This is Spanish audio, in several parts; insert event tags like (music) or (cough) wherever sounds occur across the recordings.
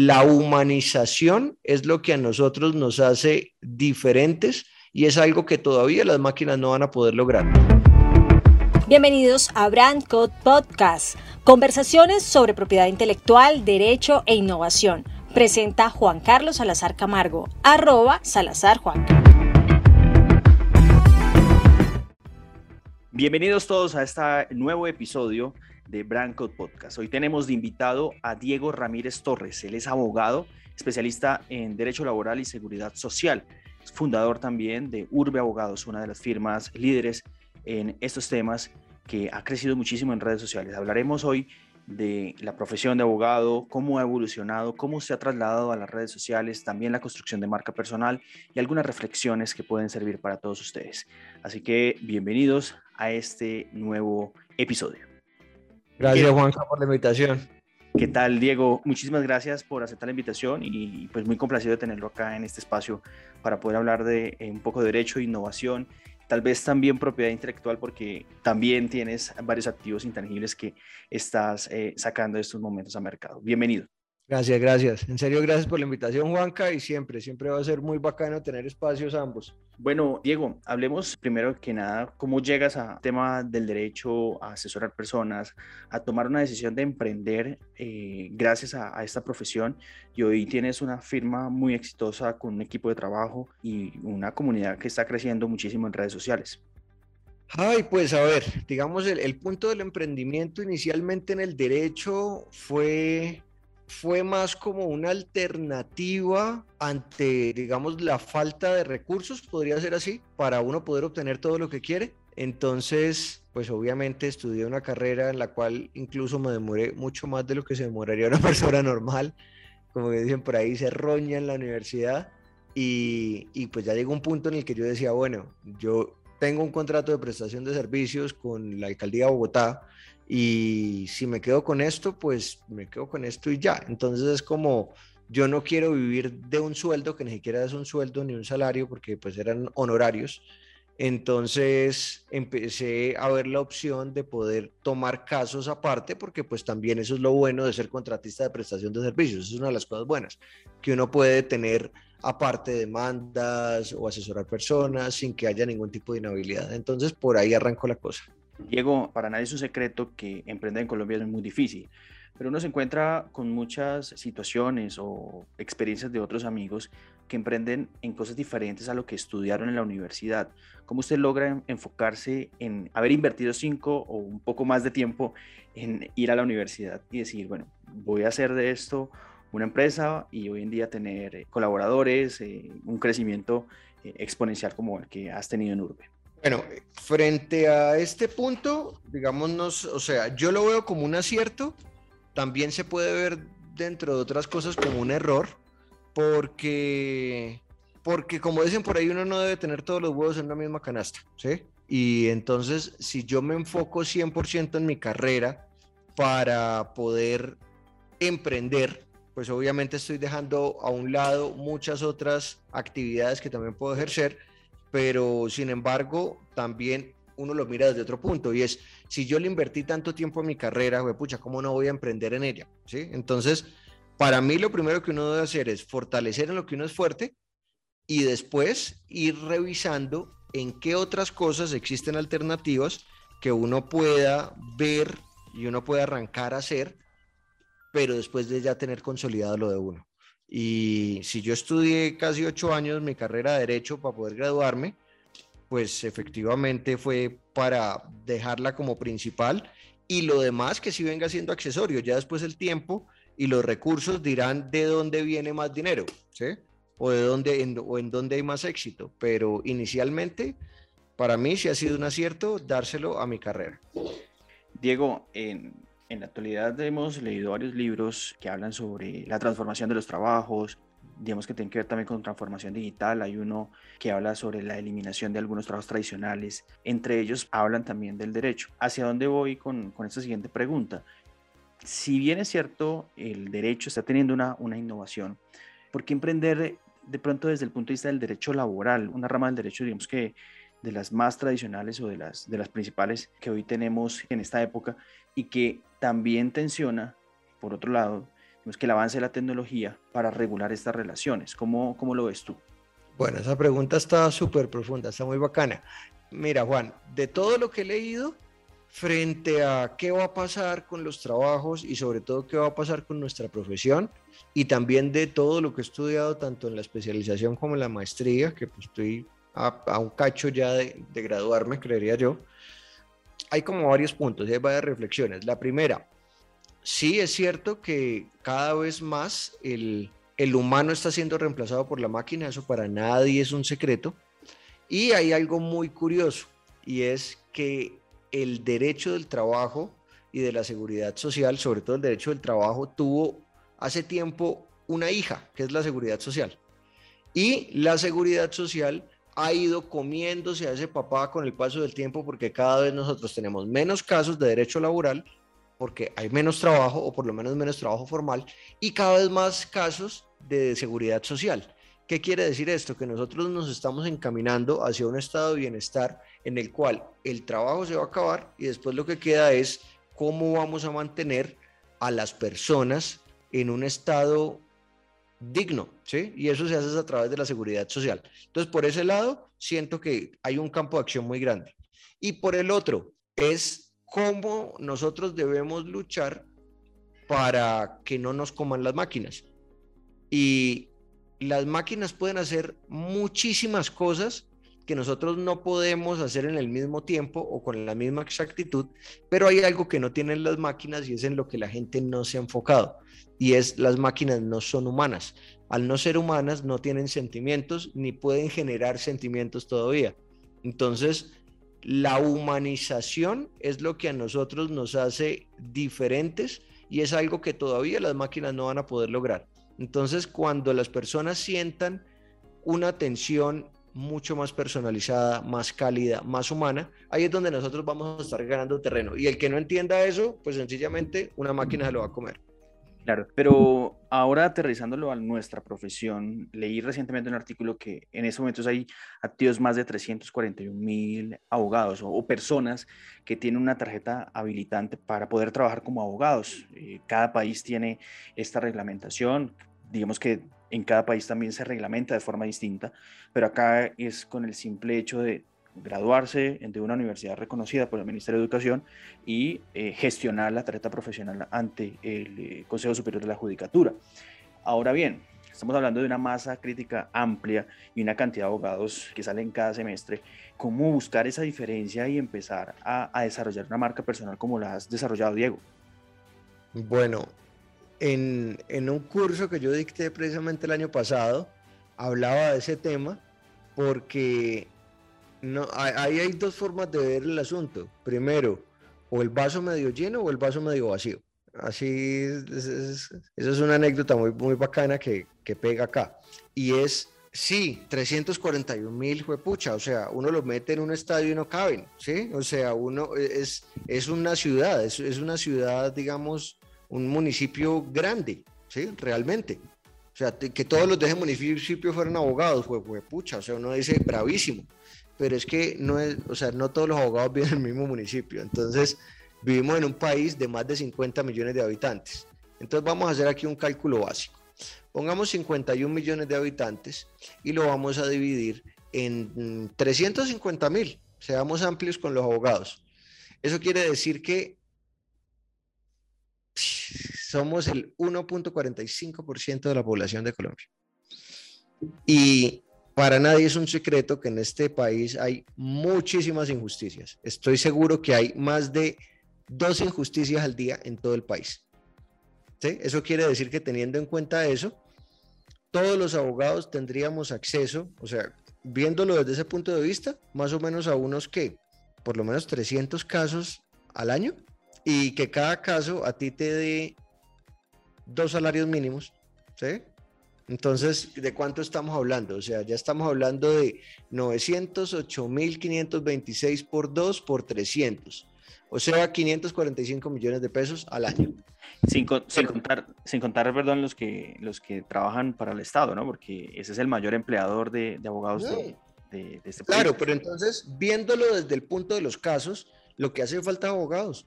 La humanización es lo que a nosotros nos hace diferentes y es algo que todavía las máquinas no van a poder lograr. Bienvenidos a Brand Code Podcast, conversaciones sobre propiedad intelectual, derecho e innovación. Presenta Juan Carlos Salazar Camargo, arroba Salazar Juan. Bienvenidos todos a este nuevo episodio de Brand Code Podcast. Hoy tenemos de invitado a Diego Ramírez Torres. Él es abogado, especialista en Derecho Laboral y Seguridad Social. Es fundador también de Urbe Abogados, una de las firmas líderes en estos temas que ha crecido muchísimo en redes sociales. Hablaremos hoy de la profesión de abogado, cómo ha evolucionado, cómo se ha trasladado a las redes sociales, también la construcción de marca personal y algunas reflexiones que pueden servir para todos ustedes. Así que bienvenidos a este nuevo episodio. Gracias, Juanca, por la invitación. ¿Qué tal, Diego? Muchísimas gracias por aceptar la invitación y pues muy complacido de tenerlo acá en este espacio para poder hablar de eh, un poco de derecho, innovación, tal vez también propiedad intelectual porque también tienes varios activos intangibles que estás eh, sacando en estos momentos a mercado. Bienvenido. Gracias, gracias. En serio, gracias por la invitación, Juanca, y siempre, siempre va a ser muy bacano tener espacios ambos. Bueno, Diego, hablemos primero que nada, ¿cómo llegas al tema del derecho a asesorar personas, a tomar una decisión de emprender eh, gracias a, esta profesión? Y hoy tienes una firma muy exitosa con un equipo de trabajo y una comunidad que está creciendo muchísimo en redes sociales. Ay, pues a ver, digamos, el, el punto del emprendimiento inicialmente en el derecho fue fue más como una alternativa ante, digamos, la falta de recursos, podría ser así, para uno poder obtener todo lo que quiere. Entonces, pues obviamente estudié una carrera en la cual incluso me demoré mucho más de lo que se demoraría una (laughs) persona normal. Como que dicen por ahí, se roña en la universidad. Y, y pues ya llegó un punto en el que yo decía, bueno, yo tengo un contrato de prestación de servicios con la alcaldía de Bogotá y si me quedo con esto, pues me quedo con esto y ya. Entonces es como, yo no quiero vivir de un sueldo, que ni siquiera es un sueldo ni un salario, porque pues eran honorarios. Entonces empecé a ver la opción de poder tomar casos aparte, porque pues también eso es lo bueno de ser contratista de prestación de servicios, es una de las cosas buenas, que uno puede tener aparte demandas o asesorar personas sin que haya ningún tipo de inhabilidad. Entonces por ahí arrancó la cosa. Diego, para nadie es un secreto que emprender en Colombia es muy difícil, pero uno se encuentra con muchas situaciones o experiencias de otros amigos que emprenden en cosas diferentes a lo que estudiaron en la universidad. ¿Cómo usted logra enfocarse en haber invertido cinco o un poco más de tiempo en ir a la universidad y decir, bueno, voy a hacer de esto una empresa y hoy en día tener colaboradores, eh, un crecimiento eh, exponencial como el que has tenido en Urbe? Bueno, frente a este punto, digámonos, o sea, yo lo veo como un acierto, también se puede ver dentro de otras cosas como un error, porque, porque como dicen por ahí, uno no debe tener todos los huevos en la misma canasta, ¿sí? Y entonces, si yo me enfoco 100% en mi carrera para poder emprender, pues obviamente estoy dejando a un lado muchas otras actividades que también puedo ejercer pero sin embargo también uno lo mira desde otro punto y es, si yo le invertí tanto tiempo a mi carrera, güey, pucha, ¿cómo no voy a emprender en ella? ¿Sí? Entonces, para mí lo primero que uno debe hacer es fortalecer en lo que uno es fuerte y después ir revisando en qué otras cosas existen alternativas que uno pueda ver y uno pueda arrancar a hacer, pero después de ya tener consolidado lo de uno. Y si yo estudié casi ocho años mi carrera de derecho para poder graduarme, pues efectivamente fue para dejarla como principal y lo demás que sí venga siendo accesorio. Ya después el tiempo y los recursos dirán de dónde viene más dinero, ¿sí? O de dónde en, o en dónde hay más éxito. Pero inicialmente, para mí sí ha sido un acierto dárselo a mi carrera. Diego, en, en la actualidad hemos leído varios libros que hablan sobre la transformación de los trabajos, digamos que tienen que ver también con transformación digital. Hay uno que habla sobre la eliminación de algunos trabajos tradicionales. Entre ellos hablan también del derecho. ¿Hacia dónde voy con, con esta siguiente pregunta? Si bien es cierto, el derecho está teniendo una, una innovación, ¿por qué emprender de pronto desde el punto de vista del derecho laboral? Una rama del derecho, digamos que de las más tradicionales o de las, de las principales que hoy tenemos en esta época y que también tensiona, por otro lado, que el avance de la tecnología para regular estas relaciones. ¿Cómo, cómo lo ves tú? Bueno, esa pregunta está súper profunda, está muy bacana. Mira, Juan, de todo lo que he leído frente a qué va a pasar con los trabajos y sobre todo qué va a pasar con nuestra profesión y también de todo lo que he estudiado tanto en la especialización como en la maestría, que pues estoy a, un cacho ya de, graduarme, creería yo, hay como varios puntos hay varias reflexiones. La primera, sí es cierto que cada vez más el, el humano está siendo reemplazado por la máquina, eso para nadie es un secreto. Y hay algo muy curioso, y es que el derecho del trabajo y de la seguridad social, sobre todo el derecho del trabajo, tuvo hace tiempo una hija, que es la seguridad social. Y la seguridad social ha ido comiéndose a ese papá con el paso del tiempo porque cada vez nosotros tenemos menos casos de derecho laboral porque hay menos trabajo o por lo menos menos trabajo formal y cada vez más casos de seguridad social. ¿Qué quiere decir esto? Que nosotros nos estamos encaminando hacia un estado de bienestar en el cual el trabajo se va a acabar y después lo que queda es cómo vamos a mantener a las personas en un estado digno, ¿sí? Y eso se hace a través de la seguridad social. Entonces, por ese lado, siento que hay un campo de acción muy grande. Y por el otro, es cómo nosotros debemos luchar para que no nos coman las máquinas. Y las máquinas pueden hacer muchísimas cosas que nosotros no podemos hacer en el mismo tiempo o con la misma exactitud, pero hay algo que no tienen las máquinas y es en lo que la gente no se ha enfocado, y es las máquinas no son humanas. Al no ser humanas no tienen sentimientos ni pueden generar sentimientos todavía. Entonces, la humanización es lo que a nosotros nos hace diferentes y es algo que todavía las máquinas no van a poder lograr. Entonces, cuando las personas sientan una atención mucho más personalizada, más cálida, más humana, ahí es donde nosotros vamos a estar ganando terreno. Y el que no entienda eso, pues sencillamente una máquina se lo va a comer. Claro, pero ahora aterrizándolo a nuestra profesión, leí recientemente un artículo que en estos momentos hay activos más de 341 mil abogados o, personas que tienen una tarjeta habilitante para poder trabajar como abogados. Eh, cada país tiene esta reglamentación, digamos que en cada país también se reglamenta de forma distinta, pero acá es con el simple hecho de graduarse de una universidad reconocida por el Ministerio de Educación y eh, gestionar la tarjeta profesional ante el eh, Consejo Superior de la Judicatura. Ahora bien, estamos hablando de una masa crítica amplia y una cantidad de abogados que salen cada semestre. ¿Cómo buscar esa diferencia y empezar a, a desarrollar una marca personal como la has desarrollado, Diego? Bueno, en, en un curso que yo dicté precisamente el año pasado, hablaba de ese tema porque no, ahí hay dos formas de ver el asunto. Primero, o el vaso medio lleno o el vaso medio vacío. Así, es, eso es una anécdota muy, muy bacana que, que pega acá. Y es, sí, 341 mil pucha, o sea, uno lo mete en un estadio y no caben, ¿sí? O sea, uno es, es una ciudad, es, es una ciudad, digamos, un municipio grande, ¿sí? Realmente. O sea, que todos los de ese municipio fueran abogados, fue, pucha, o sea, uno dice bravísimo pero es que no es, o sea, no todos los abogados viven en el mismo municipio. Entonces, vivimos en un país de más de 50 millones de habitantes. Entonces, vamos a hacer aquí un cálculo básico. Pongamos 51 millones de habitantes y lo vamos a dividir en 350 mil. Seamos amplios con los abogados. Eso quiere decir que somos el 1.45% de la población de Colombia. Y para nadie es un secreto que en este país hay muchísimas injusticias. Estoy seguro que hay más de dos injusticias al día en todo el país. Eso quiere decir que teniendo en cuenta eso, todos los abogados tendríamos acceso, o sea, viéndolo desde ese punto de vista, más o menos a unos que, por lo menos 300 casos al año, y que cada caso a ti te dé dos salarios mínimos, ¿sí? Entonces, ¿de cuánto estamos hablando? O sea, ya estamos hablando de 908.526 por 2 por 300. O sea, 545 millones de pesos al año. Sin, contar, sin contar, perdón, los que, los que trabajan para el Estado, ¿no? Porque ese es el mayor empleador de, abogados de, este país. Claro, pero entonces, viéndolo desde el punto de los casos, lo que hace falta abogados.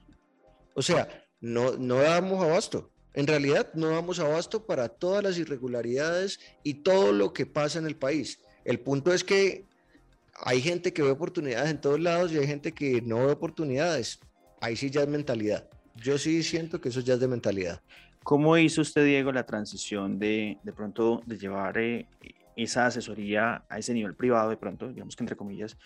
O sea, no, no damos abasto. En realidad no damos abasto para todas las irregularidades y todo lo que pasa en el país. El punto es que hay gente que ve oportunidades en todos lados y hay gente que no ve oportunidades. Ahí sí ya es mentalidad. Yo sí siento que eso ya es de mentalidad. ¿Cómo hizo usted, Diego, la transición de de pronto de llevar eh, esa asesoría a ese nivel privado, de pronto, digamos que entre comillas,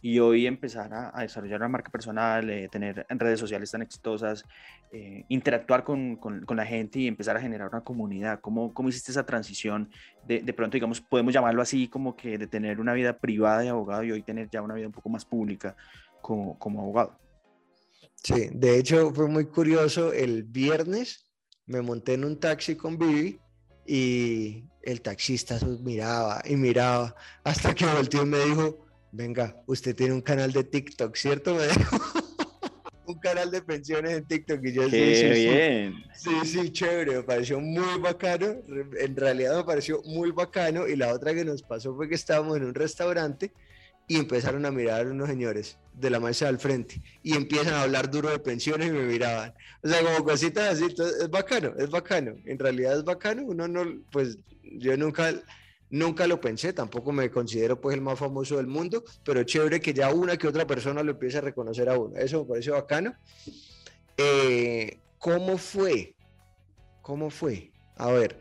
y hoy empezar a, desarrollar una marca personal, eh, tener redes sociales tan exitosas, eh, interactuar con, con, la gente y empezar a generar una comunidad. ¿Cómo, cómo hiciste esa transición de, de, pronto, digamos, podemos llamarlo así, como que de tener una vida privada de abogado y hoy tener ya una vida un poco más pública como, como abogado? Sí, de hecho fue muy curioso. El viernes me monté en un taxi con Vivi y el taxista miraba y miraba hasta que volteó y me dijo, venga, usted tiene un canal de TikTok, ¿cierto? (laughs) Me dijo, un canal de pensiones en TikTok. Y yo Qué sí, bien. Sí, sí, chévere, me pareció muy bacano. En realidad me pareció muy bacano. Y la otra que nos pasó fue que estábamos en un restaurante y empezaron a mirar unos señores de la mesa al frente y empiezan a hablar duro de pensiones y me miraban. O sea, como cositas así, es bacano, es bacano. En realidad es bacano, uno no, pues yo nunca Nunca lo pensé, tampoco me considero pues el más famoso del mundo, pero chévere que ya una que otra persona lo empiece a reconocer a uno. Eso me parece bacano. Eh, ¿Cómo fue? ¿Cómo fue? A ver,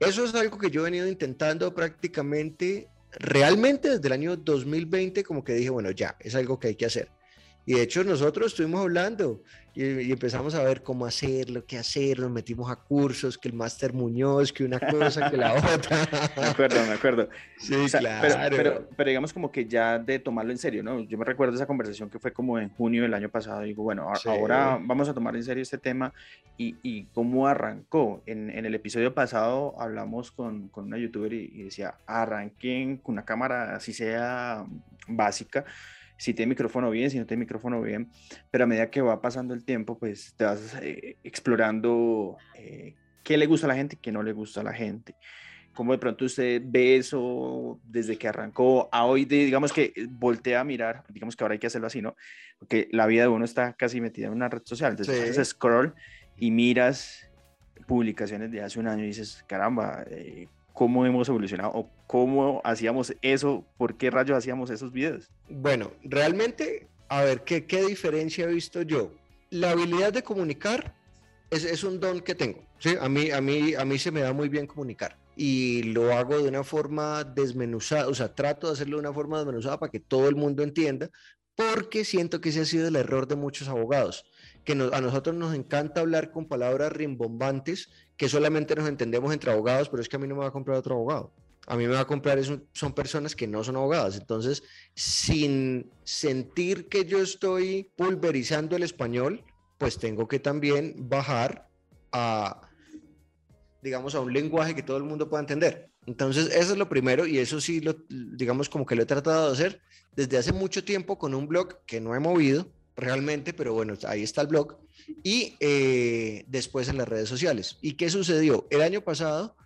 eso es algo que yo he venido intentando prácticamente, realmente desde el año 2020, como que dije, bueno, ya, es algo que hay que hacer. Y de hecho nosotros estuvimos hablando y, empezamos a ver cómo hacerlo, qué hacer, nos metimos a cursos, que el máster Muñoz, que una cosa, que la (laughs) otra. me acuerdo, me acuerdo. Sí, claro. Pero, pero, digamos como que ya de tomarlo en serio, ¿no? Yo me recuerdo esa conversación que fue como en junio del año pasado, digo, bueno, ahora vamos a tomar en serio este tema y, y cómo arrancó. En, en, el episodio pasado hablamos con, con una youtuber y, y decía, arranquen con una cámara así sea básica si tiene micrófono bien, si no tiene micrófono bien, pero a medida que va pasando el tiempo, pues te vas eh, explorando eh, qué le gusta a la gente y qué no le gusta a la gente. ¿Cómo de pronto usted ve eso desde que arrancó a hoy, digamos que voltea a mirar, digamos que ahora hay que hacerlo así, ¿no? Porque la vida de uno está casi metida en una red social, entonces haces scroll y miras publicaciones de hace un año y dices, caramba, eh, cómo hemos evolucionado o cómo hacíamos eso, por qué rayos hacíamos esos videos. Bueno, realmente, a ver, ¿qué, qué diferencia he visto yo? La habilidad de comunicar es, es, un don que tengo. ¿sí? A, mí, a, mí, a mí se me da muy bien comunicar y lo hago de una forma desmenuzada, o sea, trato de hacerlo de una forma desmenuzada para que todo el mundo entienda, porque siento que ese ha sido el error de muchos abogados, que a nosotros nos encanta hablar con palabras rimbombantes que solamente nos entendemos entre abogados, pero es que a mí no me va a comprar otro abogado. A mí me va a comprar son personas que no son abogadas. Entonces, sin sentir que yo estoy pulverizando el español, pues tengo que también bajar a, digamos, a un lenguaje que todo el mundo pueda entender. Entonces, eso es lo primero y eso sí, lo, digamos, como que lo he tratado de hacer desde hace mucho tiempo con un blog que no he movido realmente, pero bueno, ahí está el blog y eh, después en las redes sociales. ¿Y qué sucedió? El año pasado,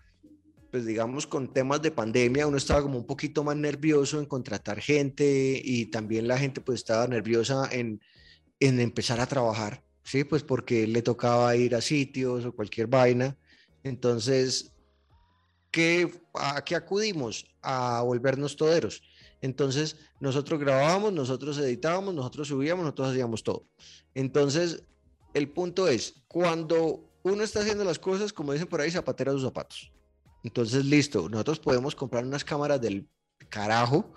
pues digamos con temas de pandemia, uno estaba como un poquito más nervioso en contratar gente y también la gente pues estaba nerviosa en, en empezar a trabajar, ¿sí? Pues porque le tocaba ir a sitios o cualquier vaina. Entonces, ¿qué, ¿a qué acudimos? A volvernos toderos. Entonces, nosotros grabábamos, nosotros editábamos, nosotros subíamos, nosotros hacíamos todo. Entonces, el punto es, cuando uno está haciendo las cosas, como dicen por ahí, zapatera sus zapatos. Entonces, listo, nosotros podemos comprar unas cámaras del carajo,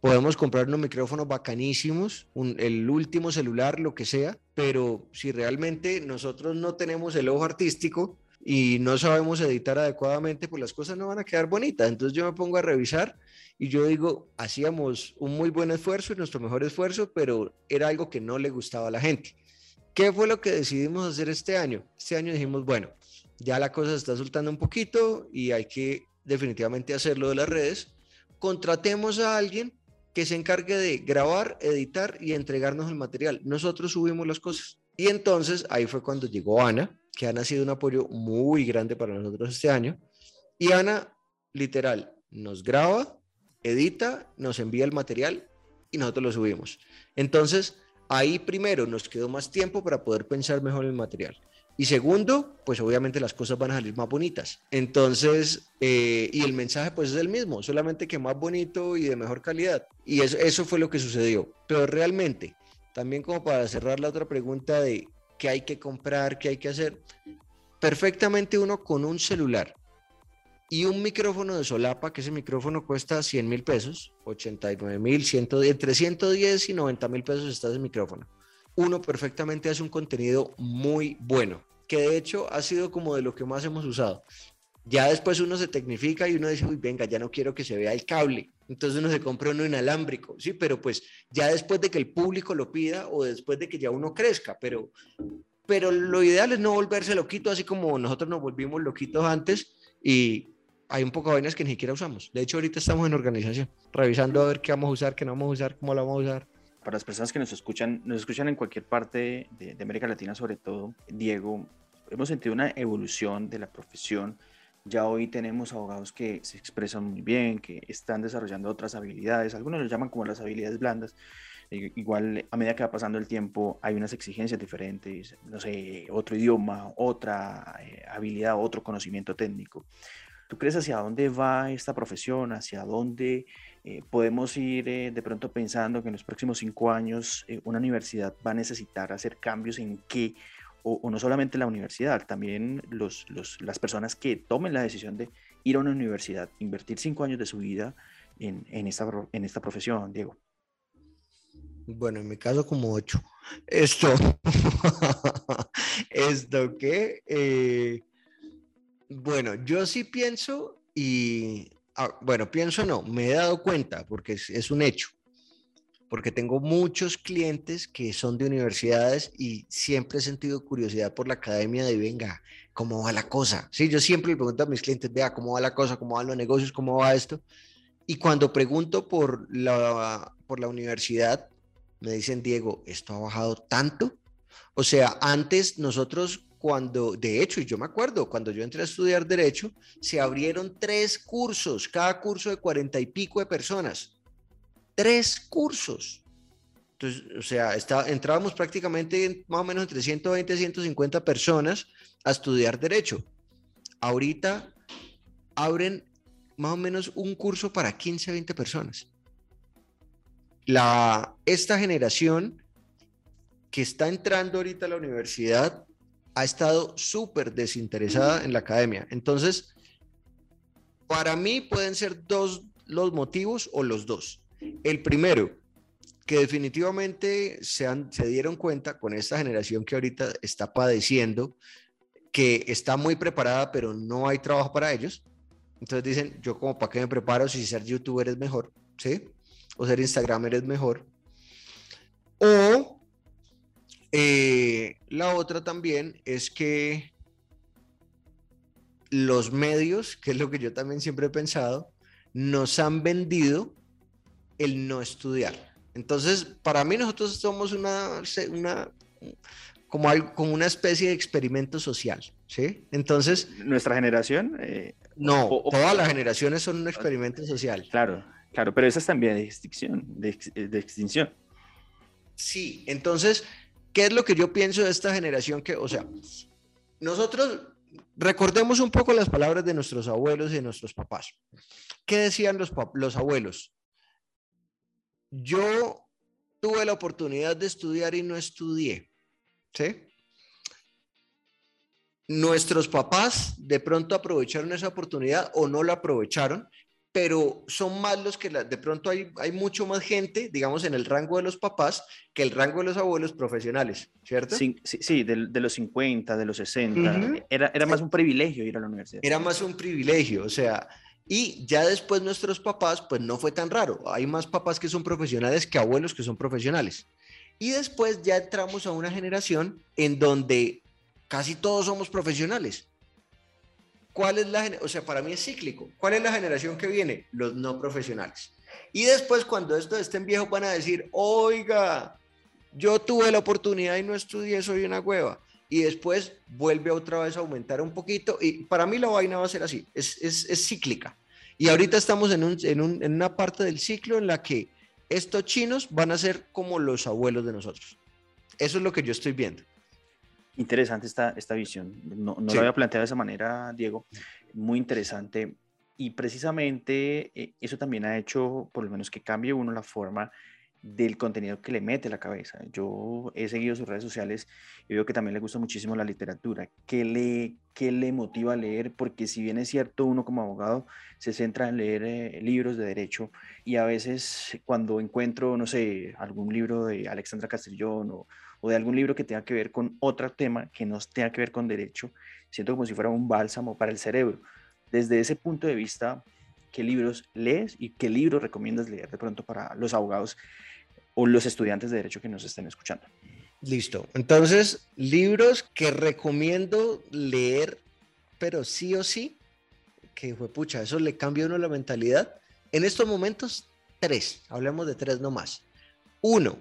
podemos comprar unos micrófonos bacanísimos, el último celular, lo que sea, pero si realmente nosotros no tenemos el ojo artístico y no sabemos editar adecuadamente, pues las cosas no van a quedar bonitas. Entonces yo me pongo a revisar y yo digo, hacíamos un muy buen esfuerzo, nuestro mejor esfuerzo, pero era algo que no le gustaba a la gente. ¿Qué fue lo que decidimos hacer este año? Este año dijimos, bueno, ya la cosa se está soltando un poquito y hay que definitivamente hacerlo de las redes. Contratemos a alguien que se encargue de grabar, editar y entregarnos el material. Nosotros subimos las cosas. Y entonces ahí fue cuando llegó Ana, que ha sido un apoyo muy grande para nosotros este año. Y Ana, literal, nos graba, edita, nos envía el material y nosotros lo subimos. Entonces, Ahí primero nos quedó más tiempo para poder pensar mejor el material. Y segundo, pues obviamente las cosas van a salir más bonitas. Entonces, eh, y el mensaje pues es el mismo, solamente que más bonito y de mejor calidad. Y eso, eso fue lo que sucedió. Pero realmente, también como para cerrar la otra pregunta de qué hay que comprar, qué hay que hacer, perfectamente uno con un celular y un micrófono de solapa, que ese micrófono cuesta 100 mil pesos, 89 mil, entre 110 y 90 mil pesos está ese micrófono uno perfectamente hace un contenido muy bueno, que de hecho ha sido como de lo que más hemos usado. Ya después uno se tecnifica y uno dice, uy, venga, ya no quiero que se vea el cable. Entonces uno se compra uno inalámbrico, sí, pero pues ya después de que el público lo pida o después de que ya uno crezca, pero, pero lo ideal es no volverse loquito, así como nosotros nos volvimos loquitos antes y hay un poco de vainas que ni siquiera usamos. De hecho, ahorita estamos en organización, revisando a ver qué vamos a usar, qué no vamos a usar, cómo lo vamos a usar para las personas que nos escuchan, nos escuchan en cualquier parte de, América Latina, sobre todo, Diego, hemos sentido una evolución de la profesión. Ya hoy tenemos abogados que se expresan muy bien, que están desarrollando otras habilidades, algunos los llaman como las habilidades blandas. Igual a medida que va pasando el tiempo hay unas exigencias diferentes, no sé, otro idioma, otra eh, habilidad, otro conocimiento técnico. ¿Tú crees hacia dónde va esta profesión? ¿Hacia dónde eh, podemos ir eh, de pronto pensando que en los próximos cinco años eh, una universidad va a necesitar hacer cambios en qué, o, no solamente la universidad, también los, las personas que tomen la decisión de ir a una universidad, invertir cinco años de su vida en, en, esta, en esta profesión, Diego? Bueno, en mi caso como ocho. Esto, (laughs) esto que, bueno, yo sí pienso y bueno, pienso no, me he dado cuenta porque es, un hecho, porque tengo muchos clientes que son de universidades y siempre he sentido curiosidad por la academia de, venga, ¿cómo va la cosa? Sí, yo siempre le pregunto a mis clientes, vea, ¿cómo va la cosa? ¿Cómo van los negocios? ¿Cómo va esto? Y cuando pregunto por la, por la universidad, me dicen, Diego, ¿esto ha bajado tanto? O sea, antes nosotros cuando, de hecho, y yo me acuerdo, cuando yo entré a estudiar derecho, se abrieron tres cursos, cada curso de cuarenta y pico de personas. Tres cursos. Entonces, o sea, está, entrábamos prácticamente más o menos entre 120 y 150 personas a estudiar derecho. Ahorita abren más o menos un curso para 15, 20 personas. La, esta generación que está entrando ahorita a la universidad ha estado súper desinteresada en la academia. Entonces, para mí pueden ser dos los motivos o los dos. El primero, que definitivamente se, se dieron cuenta con esta generación que ahorita está padeciendo, que está muy preparada, pero no hay trabajo para ellos. Entonces dicen, yo como para qué me preparo si ser youtuber es mejor, ¿sí? O ser instagramer es mejor. O eh, la otra también es que los medios, que es lo que yo también siempre he pensado, nos han vendido el no estudiar. Entonces, para mí nosotros somos una, una como, algo, como una especie de experimento social, ¿sí? Entonces... ¿Nuestra generación? Eh, no, todas las generaciones son un experimento social. Claro, claro, pero esa es también de extinción, de extinción. Sí, entonces ¿Qué es lo que yo pienso de esta generación que, o sea, nosotros recordemos un poco las palabras de nuestros abuelos y de nuestros papás. ¿Qué decían los, los abuelos? Yo tuve la oportunidad de estudiar y no estudié. ¿Sí? Nuestros papás de pronto aprovecharon esa oportunidad o no la aprovecharon pero son más los que de pronto hay, hay mucho más gente, digamos, en el rango de los papás que el rango de los abuelos profesionales, ¿cierto? Sí, sí, de, los 50, de los 60. era, era más un privilegio ir a la universidad. Era más un privilegio, o sea, y ya después nuestros papás, pues no fue tan raro. Hay más papás que son profesionales que abuelos que son profesionales. Y después ya entramos a una generación en donde casi todos somos profesionales. ¿Cuál es la, o sea, para mí es cíclico. ¿Cuál es la generación que viene? Los no profesionales. Y después cuando esto estén viejos van a decir, oiga, yo tuve la oportunidad y no estudié, soy una hueva. Y después vuelve otra vez a aumentar un poquito. Y para mí la vaina va a ser así, es, es, es cíclica. Y ahorita estamos en, un, en, un, en una parte del ciclo en la que estos chinos van a ser como los abuelos de nosotros. Eso es lo que yo estoy viendo. Interesante esta, esta visión. No, no lo había planteado de esa manera, Diego. Muy interesante. Y precisamente eh, eso también ha hecho, por lo menos, que cambie uno la forma del contenido que le mete la cabeza. Yo he seguido sus redes sociales y veo que también le gusta muchísimo la literatura. ¿Qué le, qué le motiva a leer? Porque si bien es cierto, uno como abogado se centra en leer eh, libros de derecho y a veces cuando encuentro, no sé, algún libro de Alexandra Castellón o, o de algún libro que tenga que ver con otro tema que no tenga que ver con derecho, siento como si fuera un bálsamo para el cerebro. Desde ese punto de vista, ¿qué libros lees y qué libros recomiendas leer de pronto para los abogados o los estudiantes de derecho que nos estén escuchando. Listo. Entonces, libros que recomiendo leer, pero sí o sí, que fue pucha, eso le cambia a uno la mentalidad. En estos momentos, tres. Hablemos de tres nomás. Uno,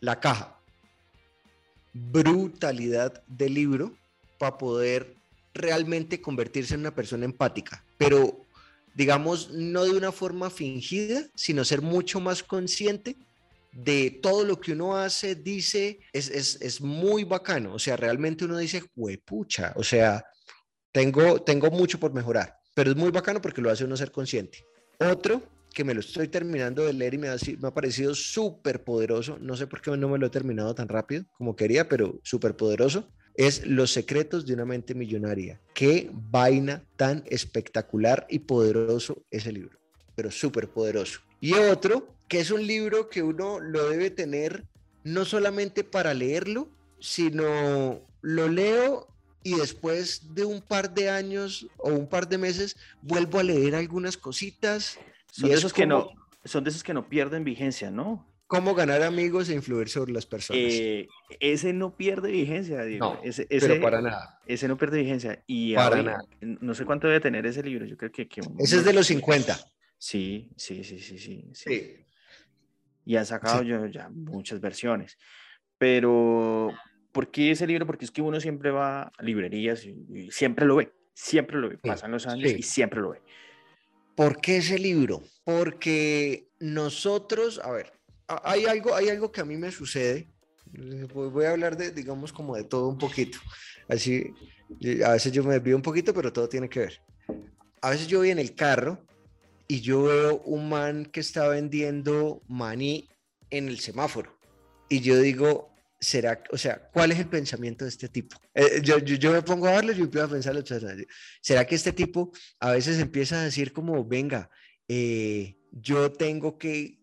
La Caja. Brutalidad de libro para poder realmente convertirse en una persona empática, pero digamos, no de una forma fingida, sino ser mucho más consciente de todo lo que uno hace, dice, es, es, es muy bacano. O sea, realmente uno dice, pucha, o sea, tengo, tengo mucho por mejorar, pero es muy bacano porque lo hace uno ser consciente. Otro que me lo estoy terminando de leer y me ha, me ha parecido súper poderoso, no sé por qué no me lo he terminado tan rápido como quería, pero súper poderoso, es Los secretos de una mente millonaria. Qué vaina tan espectacular y poderoso ese libro, pero súper poderoso. Y otro que es un libro que uno lo debe tener no solamente para leerlo, sino lo leo y después de un par de años o un par de meses vuelvo a leer algunas cositas. Son, de esos, que no, son de esos que no pierden vigencia, ¿no? Cómo ganar amigos e influir sobre las personas. Eh, ese no pierde vigencia, Diego. No, ese, pero para nada. Ese no pierde vigencia. Y para nada. No sé cuánto debe tener ese libro. Yo creo que. que ese es de los 50. Sí, sí, sí, sí, sí. sí y han sacado yo ya muchas versiones. Pero, ¿por qué ese libro? Porque es que uno siempre va a librerías y, siempre lo ve, siempre lo ve. Pasan los años y siempre lo ve. ¿Por qué ese libro? Porque nosotros, a ver, hay algo, hay algo que a mí me sucede. Voy a hablar de, digamos, como de todo un poquito. Así, a veces yo me desvío un poquito, pero todo tiene que ver. A veces yo voy en el carro y yo veo un man que está vendiendo maní en el semáforo. Y yo digo, ¿será, o sea, cuál es el pensamiento de este tipo? Eh, yo, yo, me pongo a verlo y empiezo a pensar, ¿será que este tipo a veces empieza a decir como, venga, eh, yo tengo que,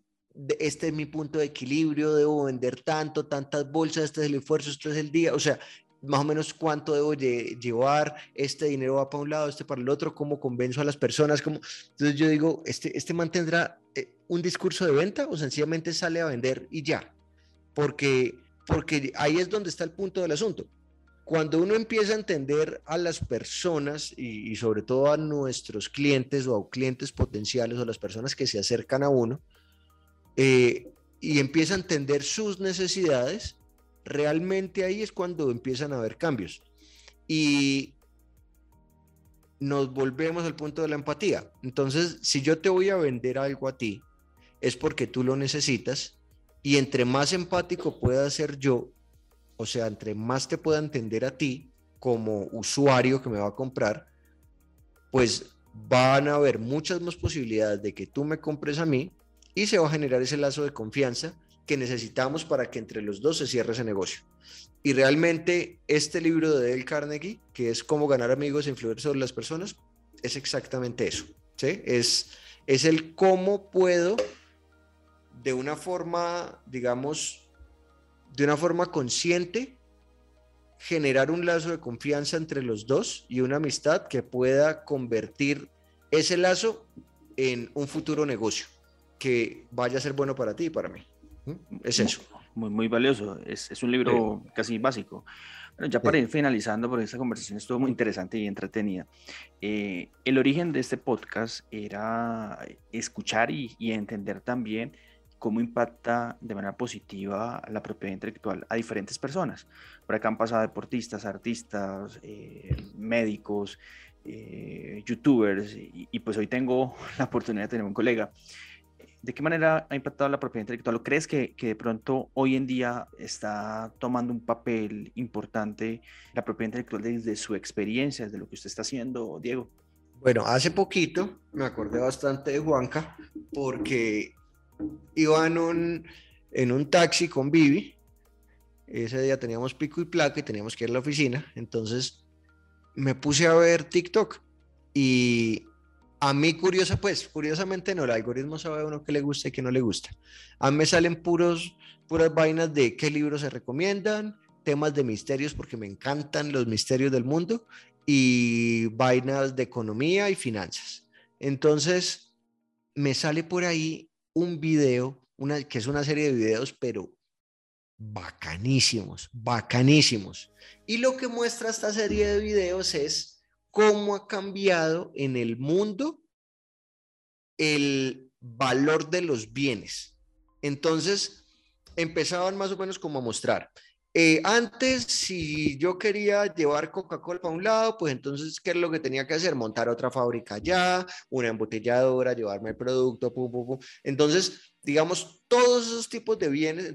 este es mi punto de equilibrio, debo vender tanto, tantas bolsas, este es el esfuerzo, este es el día, o sea, más o menos cuánto debo llevar, este dinero va para un lado, este para el otro, cómo convenzo a las personas, cómo... entonces yo digo, ¿este, este mantendrá eh, un discurso de venta o sencillamente sale a vender y ya? Porque, porque ahí es donde está el punto del asunto. Cuando uno empieza a entender a las personas y, sobre todo a nuestros clientes o a clientes potenciales o las personas que se acercan a uno, eh, y empieza a entender sus necesidades, realmente ahí es cuando empiezan a haber cambios. Y nos volvemos al punto de la empatía. Entonces, si yo te voy a vender algo a ti, es porque tú lo necesitas y entre más empático pueda ser yo, o sea, entre más te pueda entender a ti como usuario que me va a comprar, pues van a haber muchas más posibilidades de que tú me compres a mí y se va a generar ese lazo de confianza que necesitamos para que entre los dos se cierre ese negocio. Y realmente este libro de Dale Carnegie, que es cómo ganar amigos e influir sobre las personas, es exactamente eso. ¿sí? Es, es el cómo puedo de una forma, digamos, de una forma consciente, generar un lazo de confianza entre los dos y una amistad que pueda convertir ese lazo en un futuro negocio que vaya a ser bueno para ti y para mí. Es eso. Muy, muy valioso. Es, es un libro casi básico. Bueno, ya para ir finalizando, porque esta conversación estuvo muy interesante y entretenida. Eh, el origen de este podcast era escuchar y, y, entender también cómo impacta de manera positiva la propiedad intelectual a diferentes personas. Por acá han pasado deportistas, artistas, eh, médicos, eh, youtubers, y, y, pues hoy tengo (laughs) la oportunidad de tener un colega ¿de qué manera ha impactado la propiedad intelectual? ¿O crees que, que, de pronto hoy en día está tomando un papel importante la propiedad intelectual desde su experiencia, desde lo que usted está haciendo, Diego? Bueno, hace poquito me acordé bastante de Juanca porque iba en un, en un taxi con Vivi. Ese día teníamos pico y placa y teníamos que ir a la oficina. Entonces me puse a ver TikTok y a mí curiosa, pues, curiosamente no, el algoritmo sabe a uno que le gusta y que no le gusta. A mí me salen puros, puras vainas de qué libros se recomiendan, temas de misterios, porque me encantan los misterios del mundo, y vainas de economía y finanzas. Entonces, me sale por ahí un video, una, que es una serie de videos, pero bacanísimos, bacanísimos. Y lo que muestra esta serie de videos es cómo ha cambiado en el mundo el valor de los bienes. Entonces, empezaban más o menos como a mostrar. Eh, antes, si yo quería llevar Coca-Cola para un lado, pues entonces, ¿qué es lo que tenía que hacer? Montar otra fábrica allá, una embotelladora, llevarme el producto. Entonces, digamos, todos esos tipos de bienes,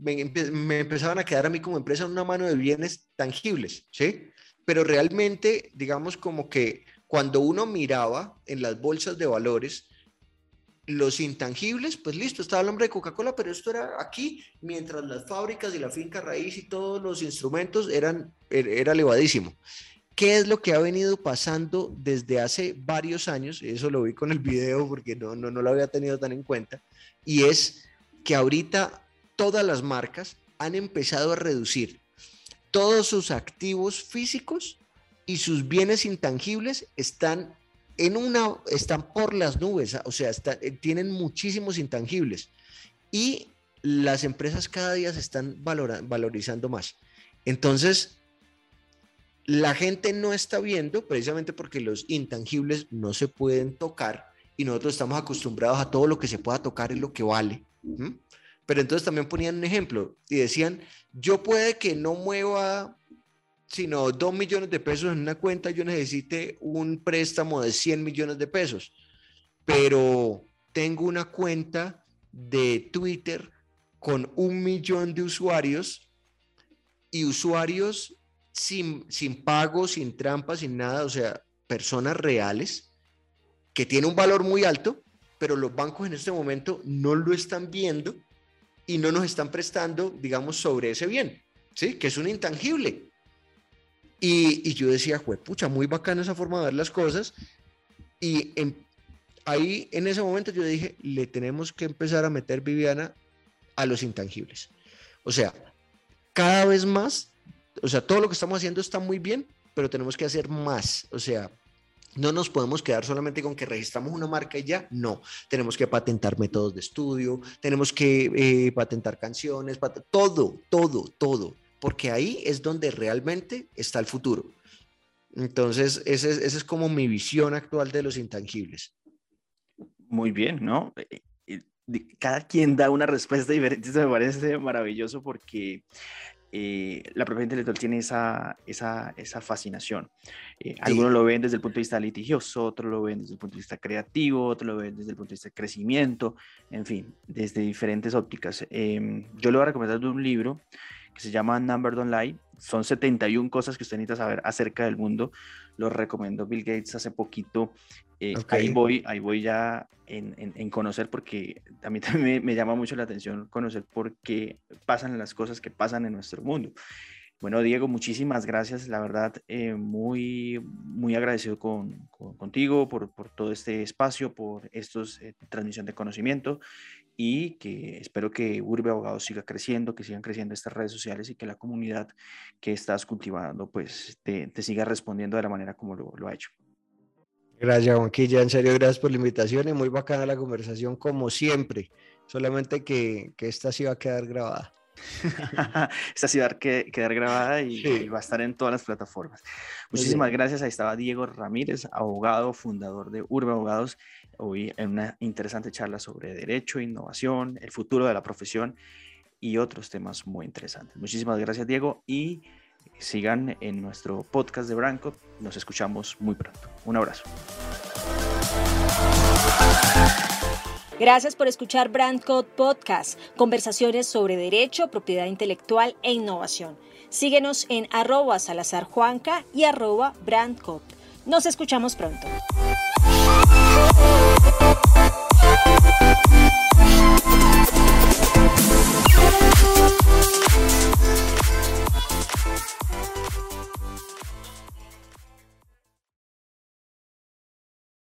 me, me empezaban a quedar a mí como empresa una mano de bienes tangibles, ¿sí? pero realmente, digamos como que cuando uno miraba en las bolsas de valores, los intangibles, pues listo, estaba el nombre de Coca-Cola, pero esto era aquí, mientras las fábricas y la finca raíz y todos los instrumentos eran, er, era elevadísimo. ¿Qué es lo que ha venido pasando desde hace varios años? Eso lo vi con el video porque no, no, no lo había tenido tan en cuenta. Y es que ahorita todas las marcas han empezado a reducir todos sus activos físicos y sus bienes intangibles están en una, están por las nubes, o sea, eh, tienen muchísimos intangibles y las empresas cada día se están valorizando más. Entonces, la gente no está viendo precisamente porque los intangibles no se pueden tocar y nosotros estamos acostumbrados a todo lo que se pueda tocar y lo que vale. Pero entonces también ponían un ejemplo y decían, yo puede que no mueva sino dos millones de pesos en una cuenta, yo necesite un préstamo de 100 millones de pesos, pero tengo una cuenta de Twitter con un millón de usuarios y usuarios sin, sin pago, sin trampa, sin nada, o sea, personas reales que tienen un valor muy alto, pero los bancos en este momento no lo están viendo y no nos están prestando, digamos, sobre ese bien, ¿sí? Que es un intangible. Y, y yo decía, pucha, muy bacana esa forma de ver las cosas. Y ahí, en ese momento, yo dije, le tenemos que empezar a meter, Viviana, a los intangibles. O sea, cada vez más, o sea, todo lo que estamos haciendo está muy bien, pero tenemos que hacer más. O sea, no nos podemos quedar solamente con que registramos una marca y ya, no. Tenemos que patentar métodos de estudio, tenemos que eh, patentar canciones, todo, todo, todo, porque ahí es donde realmente está el futuro. Entonces, esa es, como mi visión actual de los intangibles. Muy bien, ¿no? Eh, eh, cada quien da una respuesta (laughs) diferente, eso me parece maravilloso porque eh, la propiedad intelectual tiene esa, esa, esa fascinación. Eh, algunos lo ven desde el punto de vista litigioso, otros lo ven desde el punto de vista creativo, otros lo ven desde el punto de vista de crecimiento, en fin, desde diferentes ópticas. Em, yo le voy a recomendar un libro que se llama Number Don't Lie. Son 71 cosas que usted necesita saber acerca del mundo. Lo recomendó Bill Gates hace poquito eh, ahí, voy, ahí voy ya en, en, conocer porque a mí (laughs) también me, llama mucho la atención conocer por qué pasan las cosas que pasan en nuestro mundo. Bueno, Diego, muchísimas gracias. La verdad, eh, muy, muy agradecido con, contigo por, por, todo este espacio, por estos eh, transmisión de conocimiento y que espero que Urbe Abogados siga creciendo, que sigan creciendo estas redes sociales y que la comunidad que estás cultivando pues te, te siga respondiendo de la manera como lo, lo ha hecho. Gracias, Juanquilla. En serio, gracias por la invitación y muy bacana la conversación, como siempre. Solamente que, que esta sí va a quedar grabada. Esta va a quedar grabada y, va a estar en todas las plataformas. Muchísimas gracias. Ahí estaba Diego Ramírez, abogado, fundador de Urbe Abogados, hoy en una interesante charla sobre derecho, innovación, el futuro de la profesión y otros temas muy interesantes. Muchísimas gracias, Diego, y sigan en nuestro podcast de Branco. Nos escuchamos muy pronto. Un abrazo. Gracias por escuchar BrandCode Podcast, conversaciones sobre derecho, propiedad intelectual e innovación. Síguenos en arroba salazarjuanca y arroba brandcode. Nos escuchamos pronto.